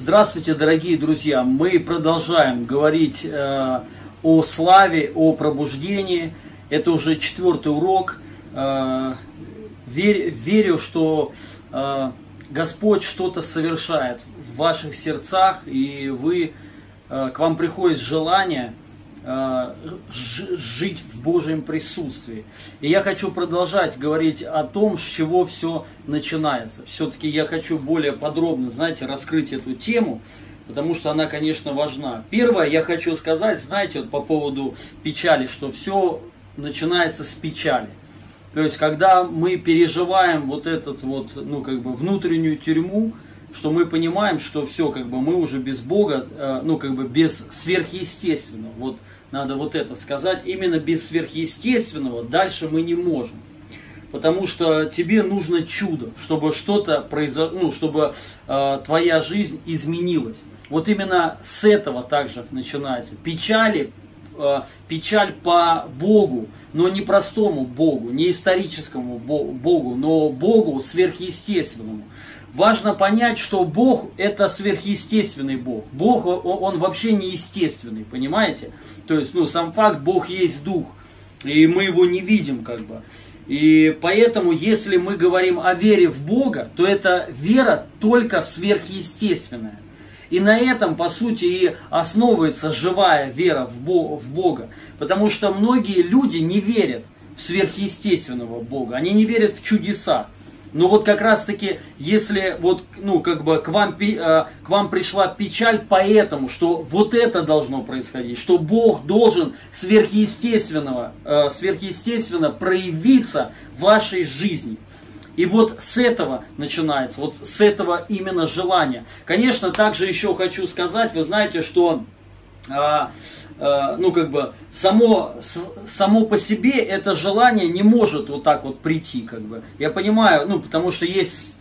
Здравствуйте, дорогие друзья! Мы продолжаем говорить э, о славе, о пробуждении. Это уже четвертый урок. Э, верь, верю, что э, Господь что-то совершает в ваших сердцах, и вы, э, к вам приходит желание – жить в Божьем присутствии. И я хочу продолжать говорить о том, с чего все начинается. Все-таки я хочу более подробно, знаете, раскрыть эту тему, потому что она, конечно, важна. Первое, я хочу сказать, знаете, вот по поводу печали, что все начинается с печали. То есть, когда мы переживаем вот этот вот, ну, как бы внутреннюю тюрьму, что мы понимаем, что все, как бы мы уже без Бога, э, ну как бы без сверхъестественного. Вот надо вот это сказать. Именно без сверхъестественного дальше мы не можем. Потому что тебе нужно чудо, чтобы что-то произошло, ну, чтобы э, твоя жизнь изменилась. Вот именно с этого также начинается. Печали, э, печаль по Богу, но не простому Богу, не историческому Богу, но Богу сверхъестественному. Важно понять, что Бог это сверхъестественный Бог. Бог, он, вообще не естественный, понимаете? То есть, ну, сам факт, Бог есть Дух, и мы его не видим, как бы. И поэтому, если мы говорим о вере в Бога, то это вера только в. И на этом, по сути, и основывается живая вера в Бога. Потому что многие люди не верят в сверхъестественного Бога. Они не верят в чудеса. Но вот как раз таки, если вот, ну, как бы к вам, э, к вам пришла печаль поэтому, что вот это должно происходить, что Бог должен сверхъестественного, э, сверхъестественно проявиться в вашей жизни. И вот с этого начинается, вот с этого именно желания. Конечно, также еще хочу сказать, вы знаете, что а, ну как бы само, само по себе это желание не может вот так вот прийти, как бы. Я понимаю, ну потому что есть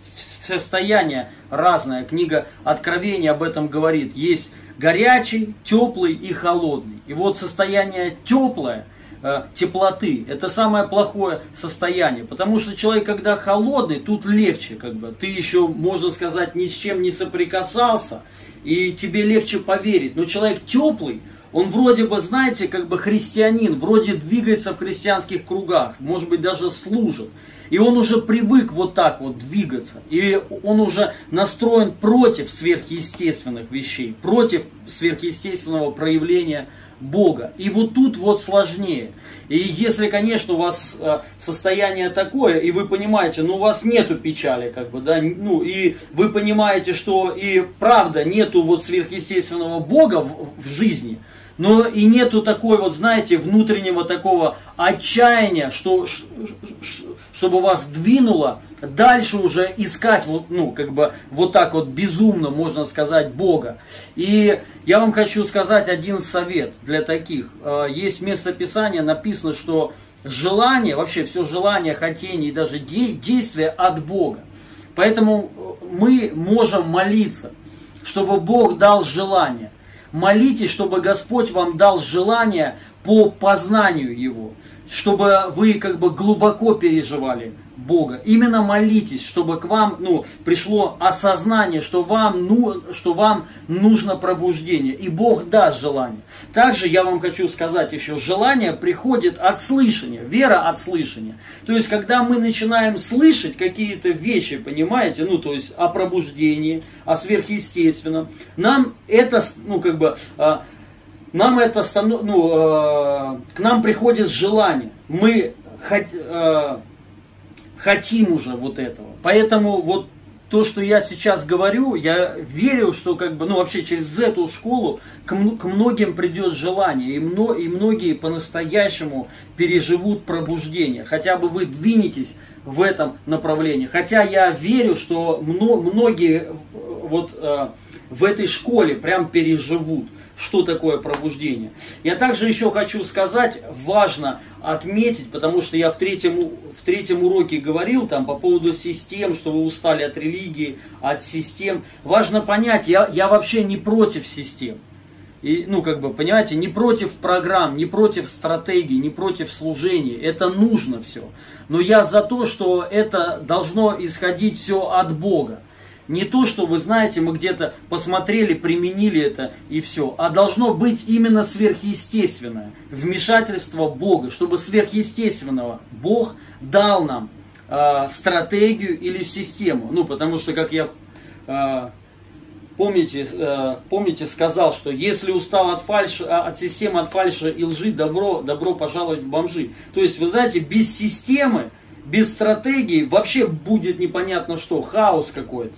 состояние разное. Книга Откровения об этом говорит. Есть горячий, теплый и холодный. И вот состояние теплое, э, теплоты, это самое плохое состояние. Потому что человек, когда холодный, тут легче, как бы. Ты еще, можно сказать, ни с чем не соприкасался, и тебе легче поверить. Но человек теплый, он вроде бы, знаете, как бы христианин, вроде двигается в христианских кругах, может быть даже служит. И он уже привык вот так вот двигаться. И он уже настроен против сверхъестественных вещей, против сверхъестественного проявления Бога. И вот тут вот сложнее. И если, конечно, у вас э, состояние такое, и вы понимаете, ну у вас нету печали, как бы, да, ну и вы понимаете, что и правда нету вот сверхъестественного Бога в, в жизни, но и нету такой вот, знаете, внутреннего такого отчаяния, что, чтобы вас двинуло дальше уже искать, вот, ну, как бы, вот так вот безумно, можно сказать, Бога. И я вам хочу сказать один совет для таких. А, есть место Писания, написано, что желание, вообще все желание, хотение и даже действие от Бога. Поэтому мы можем молиться, чтобы Бог дал желание. Молитесь, чтобы Господь вам дал желание по познанию Его, чтобы вы как бы глубоко переживали Бога. Именно молитесь, чтобы к вам ну, пришло осознание, что вам, ну, что вам нужно пробуждение. И Бог даст желание. Также я вам хочу сказать еще, желание приходит от слышания, вера от слышания. То есть, когда мы начинаем слышать какие-то вещи, понимаете, ну, то есть о пробуждении, о сверхъестественном, нам это, ну, как бы, а, нам это, ну, а, к нам приходит желание. Мы хоть, а, хотим уже вот этого. Поэтому вот то, что я сейчас говорю, я верю, что как бы, ну вообще через эту школу к, к многим придет желание, и, мно, и многие по-настоящему переживут пробуждение. Хотя бы вы двинетесь в этом направлении. Хотя я верю, что мно, многие вот э, в этой школе прям переживут что такое пробуждение. Я также еще хочу сказать, важно отметить, потому что я в третьем, в третьем уроке говорил там по поводу систем, что вы устали от религии, от систем. Важно понять, я, я вообще не против систем. И, ну, как бы, понимаете, не против программ, не против стратегий, не против служения. Это нужно все. Но я за то, что это должно исходить все от Бога. Не то, что вы знаете, мы где-то посмотрели, применили это и все. А должно быть именно сверхъестественное вмешательство Бога, чтобы сверхъестественного Бог дал нам э, стратегию или систему. Ну, потому что, как я э, помните, э, помните, сказал, что если устал от, фальши, от системы, от фальши и лжи, добро, добро пожаловать в бомжи. То есть, вы знаете, без системы, без стратегии вообще будет непонятно что, хаос какой-то.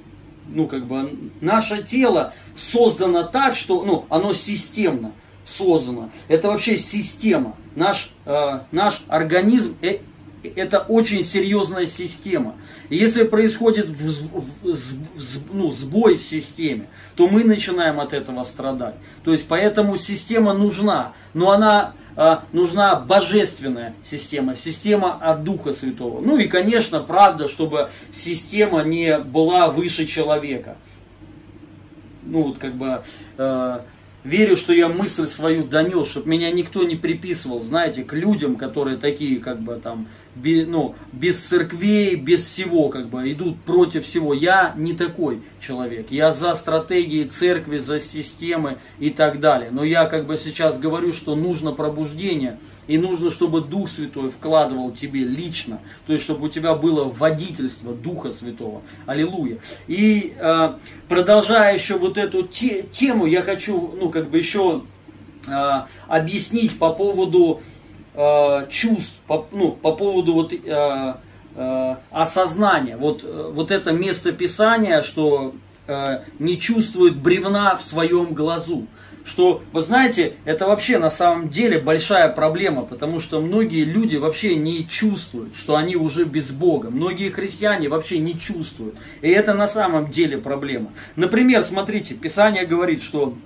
Ну, как бы, наше тело создано так, что, ну, оно системно создано. Это вообще система. Наш, э, наш организм, э, это очень серьезная система. Если происходит в, в, в, ну, сбой в системе, то мы начинаем от этого страдать. То есть поэтому система нужна, но она а, нужна божественная система, система от Духа Святого. Ну и, конечно, правда, чтобы система не была выше человека. Ну вот как бы... А, Верю, что я мысль свою донес, чтобы меня никто не приписывал, знаете, к людям, которые такие, как бы там, без, ну, без церквей, без всего, как бы, идут против всего. Я не такой человек. Я за стратегии церкви, за системы и так далее. Но я, как бы, сейчас говорю, что нужно пробуждение, и нужно, чтобы Дух Святой вкладывал тебе лично, то есть, чтобы у тебя было водительство Духа Святого. Аллилуйя. И э, продолжая еще вот эту те, тему, я хочу, ну, как бы еще э, объяснить по поводу э, чувств, по, ну, по поводу вот э, э, осознания. Вот, э, вот это место Писания, что э, не чувствует бревна в своем глазу. Что, вы знаете, это вообще на самом деле большая проблема, потому что многие люди вообще не чувствуют, что они уже без Бога. Многие христиане вообще не чувствуют. И это на самом деле проблема. Например, смотрите, Писание говорит, что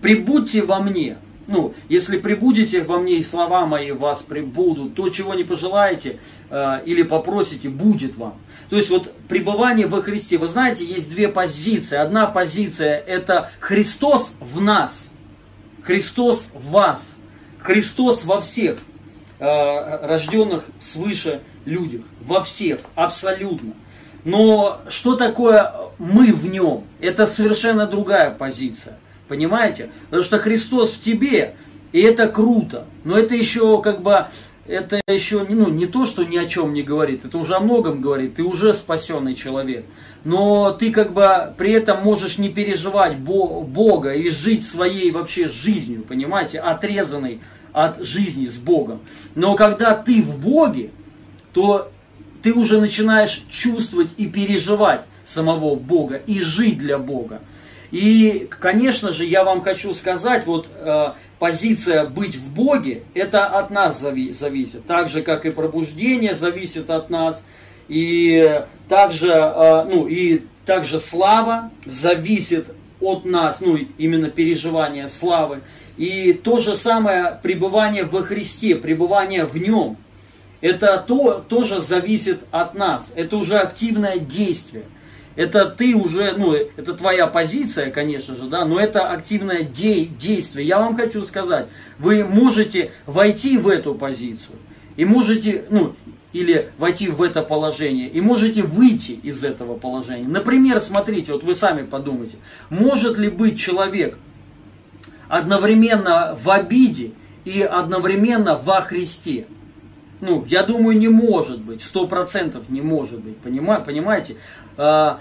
прибудьте во мне. Ну, если прибудете во мне и слова мои вас прибудут, то, чего не пожелаете э, или попросите, будет вам. То есть вот пребывание во Христе, вы знаете, есть две позиции. Одна позиция это Христос в нас, Христос в вас, Христос во всех э, рожденных свыше людях, во всех, абсолютно. Но что такое мы в нем? Это совершенно другая позиция. Понимаете? Потому что Христос в тебе, и это круто. Но это еще как бы, это еще ну, не то, что ни о чем не говорит, это уже о многом говорит, ты уже спасенный человек. Но ты как бы при этом можешь не переживать Бога и жить своей вообще жизнью, понимаете, отрезанной от жизни с Богом. Но когда ты в Боге, то ты уже начинаешь чувствовать и переживать самого Бога и жить для Бога. И, конечно же, я вам хочу сказать, вот э, позиция быть в Боге, это от нас зави зависит. Так же, как и пробуждение зависит от нас. И также, э, ну, и также слава зависит от нас, ну, именно переживание славы. И то же самое пребывание во Христе, пребывание в Нем. Это то, тоже зависит от нас. Это уже активное действие. Это ты уже, ну, это твоя позиция, конечно же, да, но это активное де- действие. Я вам хочу сказать, вы можете войти в эту позицию и можете, ну, или войти в это положение, и можете выйти из этого положения. Например, смотрите, вот вы сами подумайте, может ли быть человек одновременно в обиде и одновременно во Христе? Ну, я думаю, не может быть, сто процентов не может быть, понимаете? А,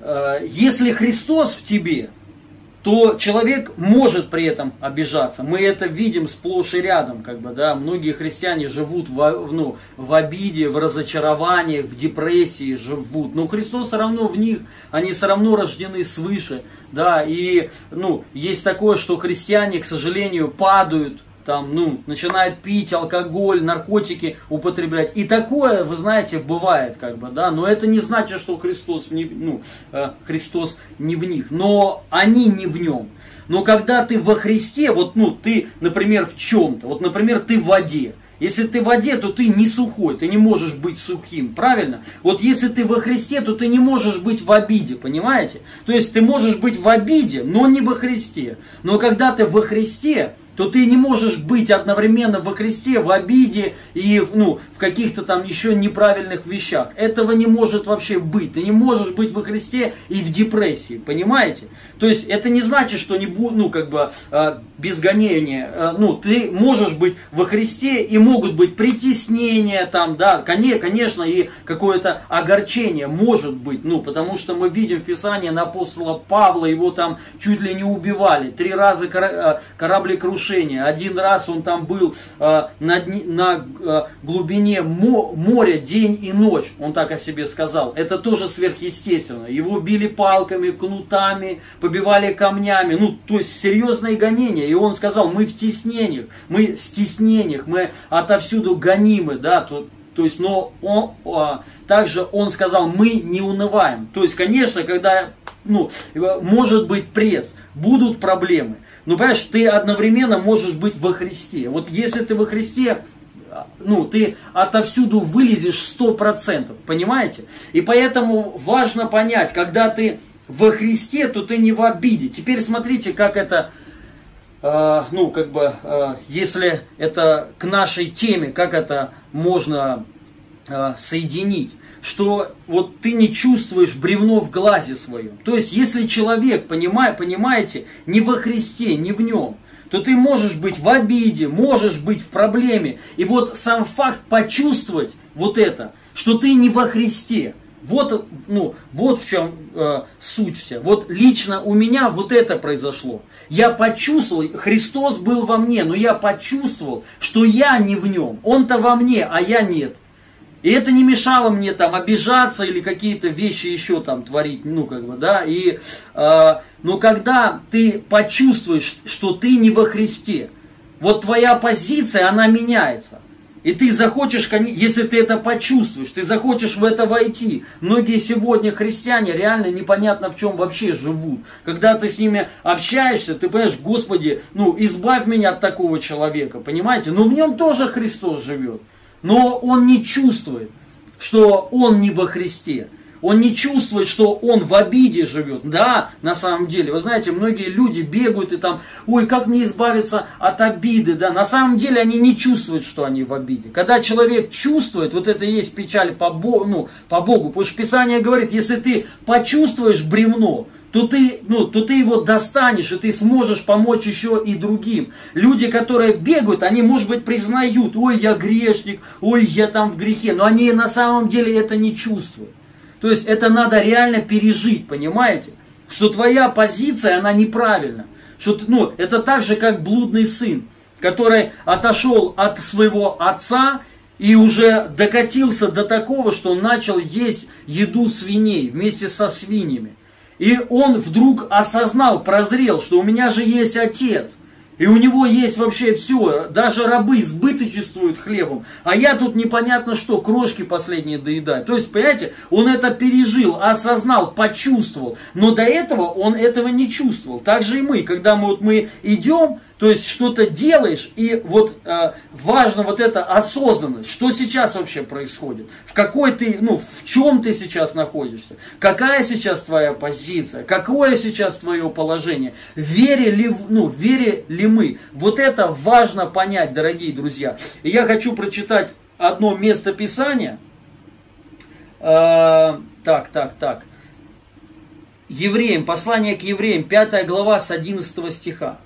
а, если Христос в тебе, то человек может при этом обижаться. Мы это видим сплошь и рядом, как бы, да. Многие христиане живут в, ну, в обиде, в разочарованиях, в депрессии живут. Но Христос все равно в них, они все равно рождены свыше, да. И, ну, есть такое, что христиане, к сожалению, падают там, ну, начинает пить алкоголь, наркотики употреблять. И такое, вы знаете, бывает, как бы, да, но это не значит, что Христос не, ну, э, Христос не в них, но они не в нем. Но когда ты во Христе, вот, ну, ты, например, в чем-то, вот, например, ты в воде, если ты в воде, то ты не сухой, ты не можешь быть сухим, правильно? Вот если ты во Христе, то ты не можешь быть в обиде, понимаете? То есть ты можешь быть в обиде, но не во Христе. Но когда ты во Христе, то ты не можешь быть одновременно во Христе, в обиде и ну, в каких-то там еще неправильных вещах. Этого не может вообще быть. Ты не можешь быть во Христе и в депрессии, понимаете? То есть это не значит, что не будет, ну, как бы, а, без гонения. А, ну, ты можешь быть во Христе и могут быть притеснения там, да, конечно, и какое-то огорчение может быть, ну, потому что мы видим в Писании на апостола Павла, его там чуть ли не убивали, три раза а, кораблекрушение разрушения. Один раз он там был э, на, на э, глубине моря день и ночь, он так о себе сказал. Это тоже сверхъестественно. Его били палками, кнутами, побивали камнями. Ну, то есть серьезное гонение. И он сказал, мы в теснениях, мы в стеснениях, мы отовсюду гонимы, да, то, то есть, но он, а, также он сказал, мы не унываем. То есть, конечно, когда, ну, может быть пресс, будут проблемы. Но, понимаешь, ты одновременно можешь быть во Христе. Вот если ты во Христе, ну, ты отовсюду вылезешь сто процентов, понимаете? И поэтому важно понять, когда ты во Христе, то ты не в обиде. Теперь смотрите, как это Uh, ну, как бы, uh, если это к нашей теме, как это можно uh, соединить что вот ты не чувствуешь бревно в глазе своем. То есть, если человек, понимая, понимаете, не во Христе, не в нем, то ты можешь быть в обиде, можешь быть в проблеме. И вот сам факт почувствовать вот это, что ты не во Христе, вот, ну, вот в чем э, суть вся. Вот лично у меня вот это произошло. Я почувствовал, Христос был во мне, но я почувствовал, что я не в нем. Он-то во мне, а я нет. И это не мешало мне там обижаться или какие-то вещи еще там творить, ну как бы, да. И, э, но когда ты почувствуешь, что ты не во Христе, вот твоя позиция, она меняется. И ты захочешь, если ты это почувствуешь, ты захочешь в это войти. Многие сегодня христиане реально непонятно в чем вообще живут. Когда ты с ними общаешься, ты понимаешь, Господи, ну избавь меня от такого человека, понимаете? Но в нем тоже Христос живет но он не чувствует, что он не во Христе. Он не чувствует, что он в обиде живет. Да, на самом деле, вы знаете, многие люди бегают и там, ой, как мне избавиться от обиды, да, на самом деле они не чувствуют, что они в обиде. Когда человек чувствует, вот это и есть печаль по Богу, ну, по Богу, потому что Писание говорит, если ты почувствуешь бревно, то ты, ну, то ты его достанешь, и ты сможешь помочь еще и другим. Люди, которые бегают, они, может быть, признают, ой, я грешник, ой, я там в грехе, но они на самом деле это не чувствуют. То есть это надо реально пережить, понимаете? Что твоя позиция, она неправильна. Что, ну, это так же, как блудный сын, который отошел от своего отца и уже докатился до такого, что он начал есть еду свиней вместе со свиньями. И он вдруг осознал, прозрел, что у меня же есть отец. И у него есть вообще все, даже рабы сбыточествуют хлебом. А я тут непонятно что, крошки последние доедаю. То есть, понимаете, он это пережил, осознал, почувствовал. Но до этого он этого не чувствовал. Так же и мы, когда мы, вот мы идем, то есть что-то делаешь, и вот э, важно вот эта осознанность, что сейчас вообще происходит, в какой ты, ну, в чем ты сейчас находишься, какая сейчас твоя позиция, какое сейчас твое положение, вере ли, ну, вере ли мы. Вот это важно понять, дорогие друзья. И я хочу прочитать одно место Писания. Э, так, так, так. Евреям, послание к евреям, 5 глава с 11 стиха.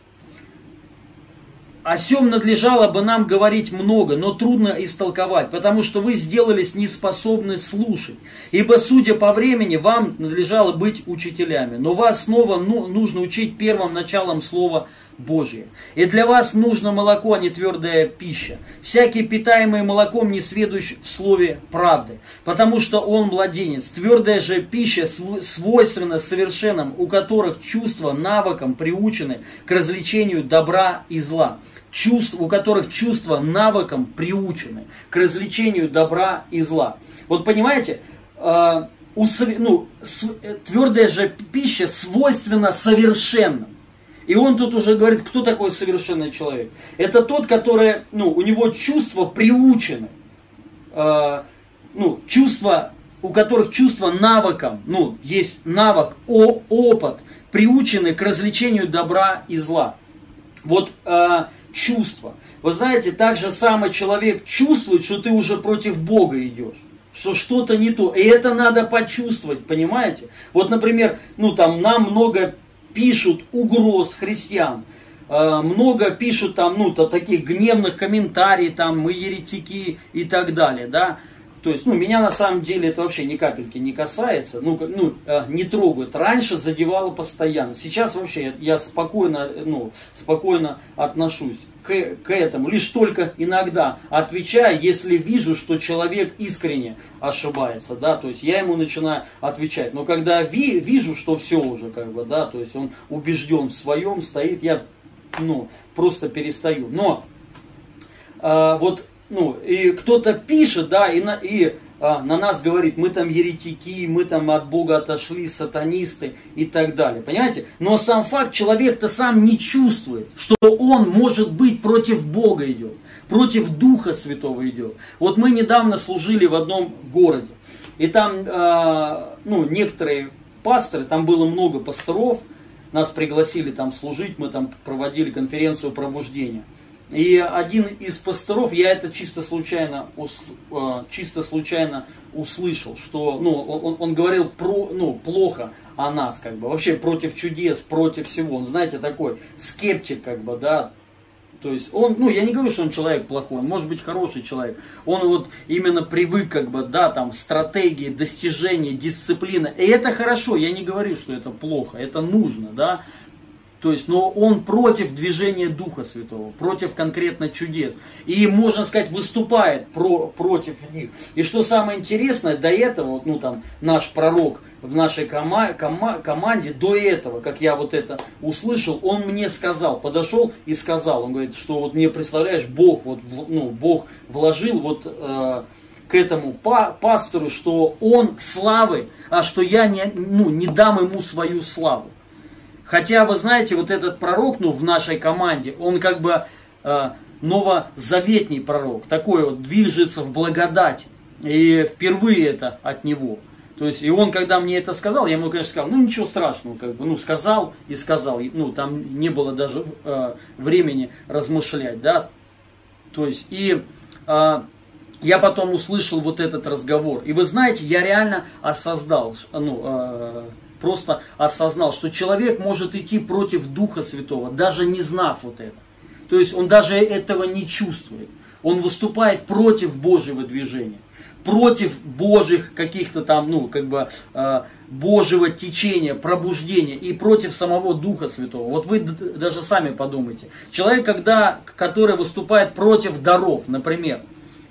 О сем надлежало бы нам говорить много, но трудно истолковать, потому что вы сделались неспособны слушать. Ибо, судя по времени, вам надлежало быть учителями. Но вас снова ну, нужно учить первым началом слова Божие. И для вас нужно молоко, а не твердая пища. Всякий питаемый молоком не сведущ в слове правды, потому что он младенец. Твердая же пища свойственна совершенным, у которых чувства навыком приучены к развлечению добра и зла чувств, у которых чувства навыком приучены к развлечению добра и зла. Вот понимаете, э, ну, твердая же пища свойственна совершенным. И он тут уже говорит, кто такой совершенный человек. Это тот, который, ну, у него чувства приучены. Э, ну, чувства, у которых чувства навыком, ну, есть навык, о, опыт, приучены к развлечению добра и зла. Вот э, чувства. Вы знаете, так же самый человек чувствует, что ты уже против Бога идешь что что-то не то. И это надо почувствовать, понимаете? Вот, например, ну там нам много пишут угроз христиан, э, много пишут там, ну, то, таких гневных комментариев, там, мы еретики и так далее, да. То есть, ну, меня на самом деле это вообще ни капельки не касается, ну, ну э, не трогают. Раньше задевало постоянно. Сейчас вообще я спокойно, ну, спокойно отношусь к, этому. Лишь только иногда отвечаю, если вижу, что человек искренне ошибается, да, то есть я ему начинаю отвечать. Но когда ви, вижу, что все уже, как бы, да, то есть он убежден в своем, стоит, я, ну, просто перестаю. Но э, вот ну, и кто-то пишет, да, и, на, и а, на нас говорит, мы там еретики, мы там от Бога отошли, сатанисты и так далее. Понимаете? Но сам факт, человек-то сам не чувствует, что он, может быть, против Бога идет, против Духа Святого идет. Вот мы недавно служили в одном городе, и там, а, ну, некоторые пасторы, там было много пасторов, нас пригласили там служить, мы там проводили конференцию пробуждения. И один из пасторов, я это чисто случайно, э, чисто случайно услышал, что ну, он, он говорил про, ну, плохо о нас, как бы, вообще против чудес, против всего. Он, знаете, такой скептик, как бы, да, то есть он, ну я не говорю, что он человек плохой, он может быть хороший человек. Он вот именно привык как бы, да, там, стратегии, достижения, дисциплина. И это хорошо, я не говорю, что это плохо, это нужно, да. То есть, но он против движения Духа Святого, против конкретно чудес. И, можно сказать, выступает про, против них. И что самое интересное, до этого, ну там, наш пророк в нашей кома, кома, команде, до этого, как я вот это услышал, он мне сказал, подошел и сказал, он говорит, что вот мне представляешь, Бог, вот, ну, Бог вложил вот э, к этому па, пастору, что он славы, а что я не, ну, не дам ему свою славу. Хотя, вы знаете, вот этот пророк, ну, в нашей команде, он как бы э, новозаветний пророк, такой вот, движется в благодать. И впервые это от него. То есть, и он, когда мне это сказал, я ему, конечно, сказал, ну, ничего страшного, как бы, ну, сказал и сказал. Ну, там не было даже э, времени размышлять, да. То есть, и э, я потом услышал вот этот разговор. И вы знаете, я реально осознал, ну, э, просто осознал, что человек может идти против Духа Святого, даже не знав вот это. То есть он даже этого не чувствует. Он выступает против Божьего движения, против Божьих каких-то там, ну, как бы, э, Божьего течения, пробуждения и против самого Духа Святого. Вот вы даже сами подумайте. Человек, когда, который выступает против даров, например,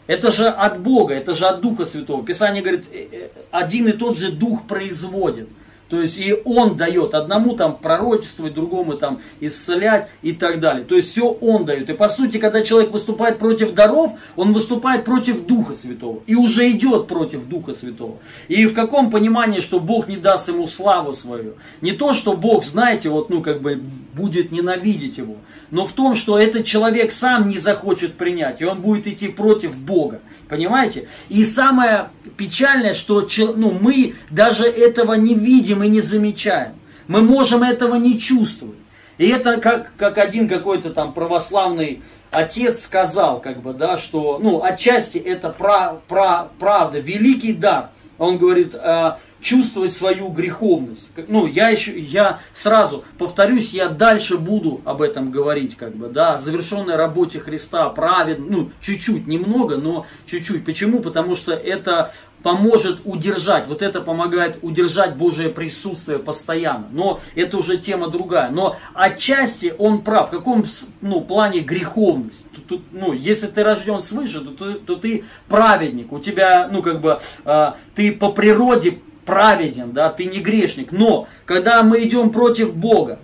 это же от Бога, это же от Духа Святого. Писание говорит, «Э, э, один и тот же Дух производит. То есть и он дает одному там пророчествовать, другому там исцелять и так далее. То есть все он дает. И по сути, когда человек выступает против даров, он выступает против Духа Святого. И уже идет против Духа Святого. И в каком понимании, что Бог не даст ему славу свою. Не то, что Бог, знаете, вот ну как бы будет ненавидеть его. Но в том, что этот человек сам не захочет принять. И он будет идти против Бога. Понимаете? И самое печальное, что ну, мы даже этого не видим мы не замечаем. Мы можем этого не чувствовать. И это как, как один какой-то там православный отец сказал, как бы, да, что, ну, отчасти это про, про, правда, великий дар. Он говорит, э, чувствовать свою греховность. Ну, я еще, я сразу повторюсь, я дальше буду об этом говорить, как бы, да, о завершенной работе Христа, праведно, ну, чуть-чуть, немного, но чуть-чуть. Почему? Потому что это поможет удержать, вот это помогает удержать Божие присутствие постоянно. Но это уже тема другая. Но отчасти он прав. В каком ну, плане греховность? Тут, ну, если ты рожден свыше, то, то, то ты праведник. У тебя, ну, как бы, э, ты по природе праведен, да, ты не грешник. Но, когда мы идем против Бога,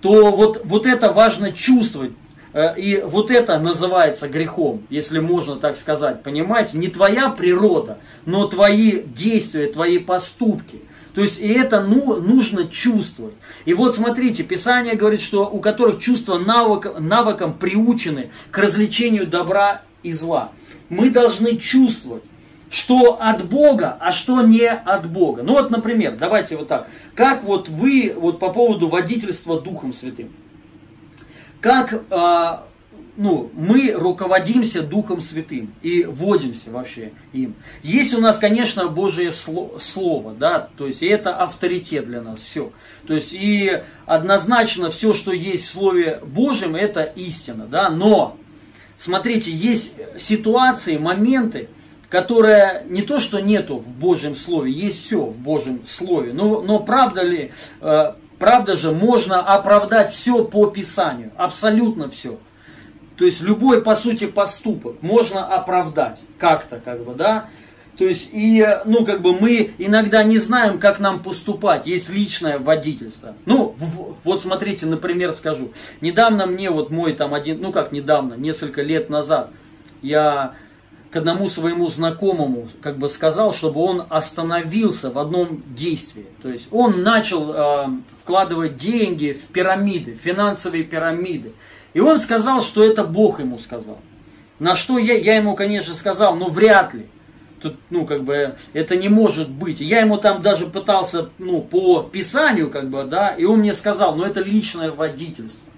то вот, вот это важно чувствовать. Э, и вот это называется грехом, если можно так сказать. Понимаете, не твоя природа, но твои действия, твои поступки. То есть и это ну, нужно чувствовать. И вот смотрите, Писание говорит, что у которых чувства навык, навыком приучены к развлечению добра и зла. Мы должны чувствовать что от Бога, а что не от Бога. Ну вот, например, давайте вот так. Как вот вы вот по поводу водительства Духом Святым. Как э, ну, мы руководимся Духом Святым и вводимся вообще им. Есть у нас, конечно, Божие Слово, да, то есть это авторитет для нас, все. То есть и однозначно все, что есть в Слове Божьем, это истина, да, но, смотрите, есть ситуации, моменты, которые не то, что нету в Божьем Слове, есть все в Божьем Слове, но, но правда ли, э, правда же, можно оправдать все по Писанию, абсолютно все. То есть любой, по сути, поступок можно оправдать как-то, как бы, да. То есть, и, ну, как бы мы иногда не знаем, как нам поступать, есть личное водительство. Ну, в, вот смотрите, например, скажу. Недавно мне вот мой там один, ну как недавно, несколько лет назад, я к одному своему знакомому как бы сказал, чтобы он остановился в одном действии. То есть он начал э, вкладывать деньги в пирамиды, финансовые пирамиды. И он сказал, что это Бог ему сказал. На что я, я ему, конечно, сказал, ну вряд ли. Тут, ну, как бы, это не может быть. Я ему там даже пытался, ну, по Писанию, как бы, да, и он мне сказал, ну, это личное водительство.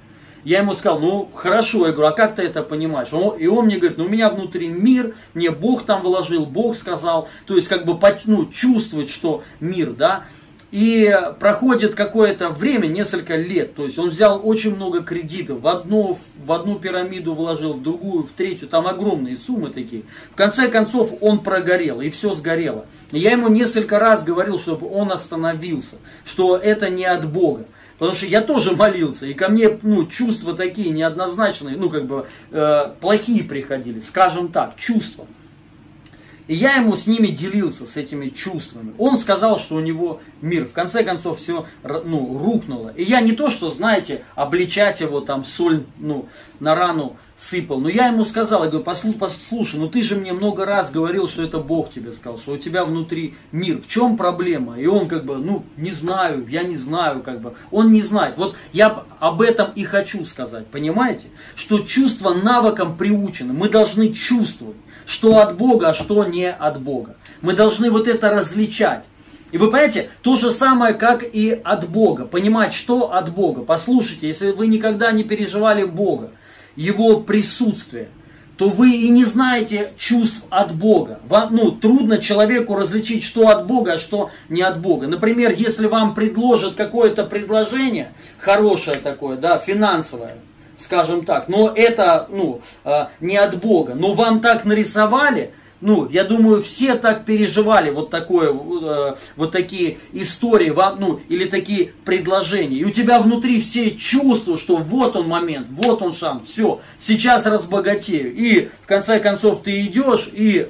Я ему сказал, ну, хорошо, я говорю, а как ты это понимаешь? и он мне говорит, ну, у меня внутри мир, мне Бог там вложил, Бог сказал, то есть, как бы, ну, чувствовать, что мир, да, и проходит какое-то время, несколько лет. То есть он взял очень много кредитов. В одну, в одну пирамиду вложил, в другую, в третью. Там огромные суммы такие. В конце концов он прогорел, и все сгорело. Я ему несколько раз говорил, чтобы он остановился. Что это не от Бога. Потому что я тоже молился, и ко мне ну, чувства такие неоднозначные, ну как бы э, плохие приходили, скажем так, чувства. И я ему с ними делился, с этими чувствами. Он сказал, что у него мир. В конце концов, все ну, рухнуло. И я не то, что, знаете, обличать его там соль ну, на рану сыпал. Но я ему сказал, я говорю, послушай, послушай, ну ты же мне много раз говорил, что это Бог тебе сказал, что у тебя внутри мир. В чем проблема? И он как бы, ну, не знаю, я не знаю, как бы. Он не знает. Вот я об этом и хочу сказать, понимаете? Что чувство навыкам приучено. Мы должны чувствовать, что от Бога, а что не от Бога. Мы должны вот это различать. И вы понимаете, то же самое, как и от Бога. Понимать, что от Бога. Послушайте, если вы никогда не переживали Бога, Его присутствие, то вы и не знаете чувств от Бога. Вам, ну, трудно человеку различить, что от Бога, а что не от Бога. Например, если вам предложат какое-то предложение, хорошее такое, да, финансовое, скажем так, но это, ну, э, не от Бога, но вам так нарисовали, ну, я думаю, все так переживали вот такое, э, вот такие истории, ну, или такие предложения. И у тебя внутри все чувства, что вот он момент, вот он шанс, все, сейчас разбогатею. И в конце концов ты идешь, и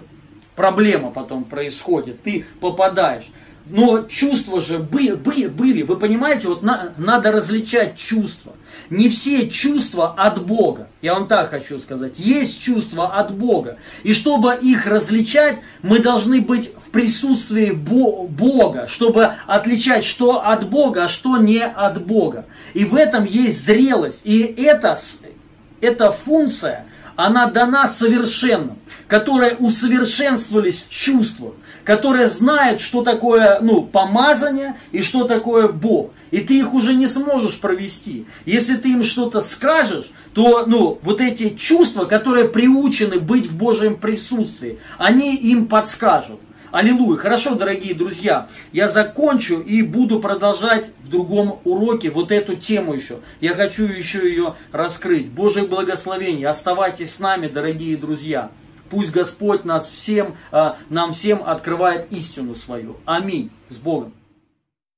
проблема потом происходит, ты попадаешь. Но чувства же были, были, были. Вы понимаете, вот на, надо различать чувства. Не все чувства от Бога. Я вам так хочу сказать. Есть чувства от Бога. И чтобы их различать, мы должны быть в присутствии Бога, чтобы отличать, что от Бога, а что не от Бога. И в этом есть зрелость. И это, эта функция, она дана совершенным, которые усовершенствовались в чувствах, которые знают, что такое ну, помазание и что такое Бог. И ты их уже не сможешь провести. Если ты им что-то скажешь, то ну, вот эти чувства, которые приучены быть в Божьем присутствии, они им подскажут. Аллилуйя. Хорошо, дорогие друзья, я закончу и буду продолжать в другом уроке вот эту тему еще. Я хочу еще ее раскрыть. Божье благословение. Оставайтесь с нами, дорогие друзья. Пусть Господь нас всем, а, нам всем открывает истину свою. Аминь. С Богом.